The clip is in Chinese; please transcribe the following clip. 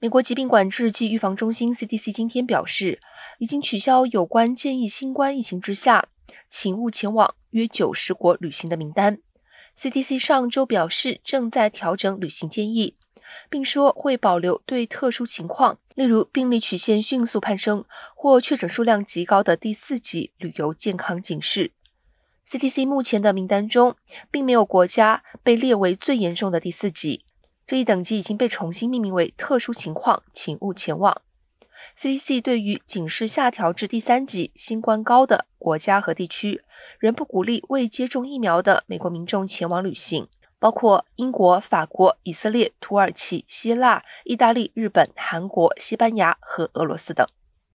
美国疾病管制及预防中心 （CDC） 今天表示，已经取消有关建议新冠疫情之下请勿前往约九十国旅行的名单。CDC 上周表示，正在调整旅行建议，并说会保留对特殊情况，例如病例曲线迅速攀升或确诊数量极高的第四级旅游健康警示。CDC 目前的名单中，并没有国家被列为最严重的第四级。这一等级已经被重新命名为特殊情况，请勿前往。CDC 对于警示下调至第三级、新冠高的国家和地区，仍不鼓励未接种疫苗的美国民众前往旅行，包括英国、法国、以色列、土耳其、希腊、意大利、日本、韩国、西班牙和俄罗斯等。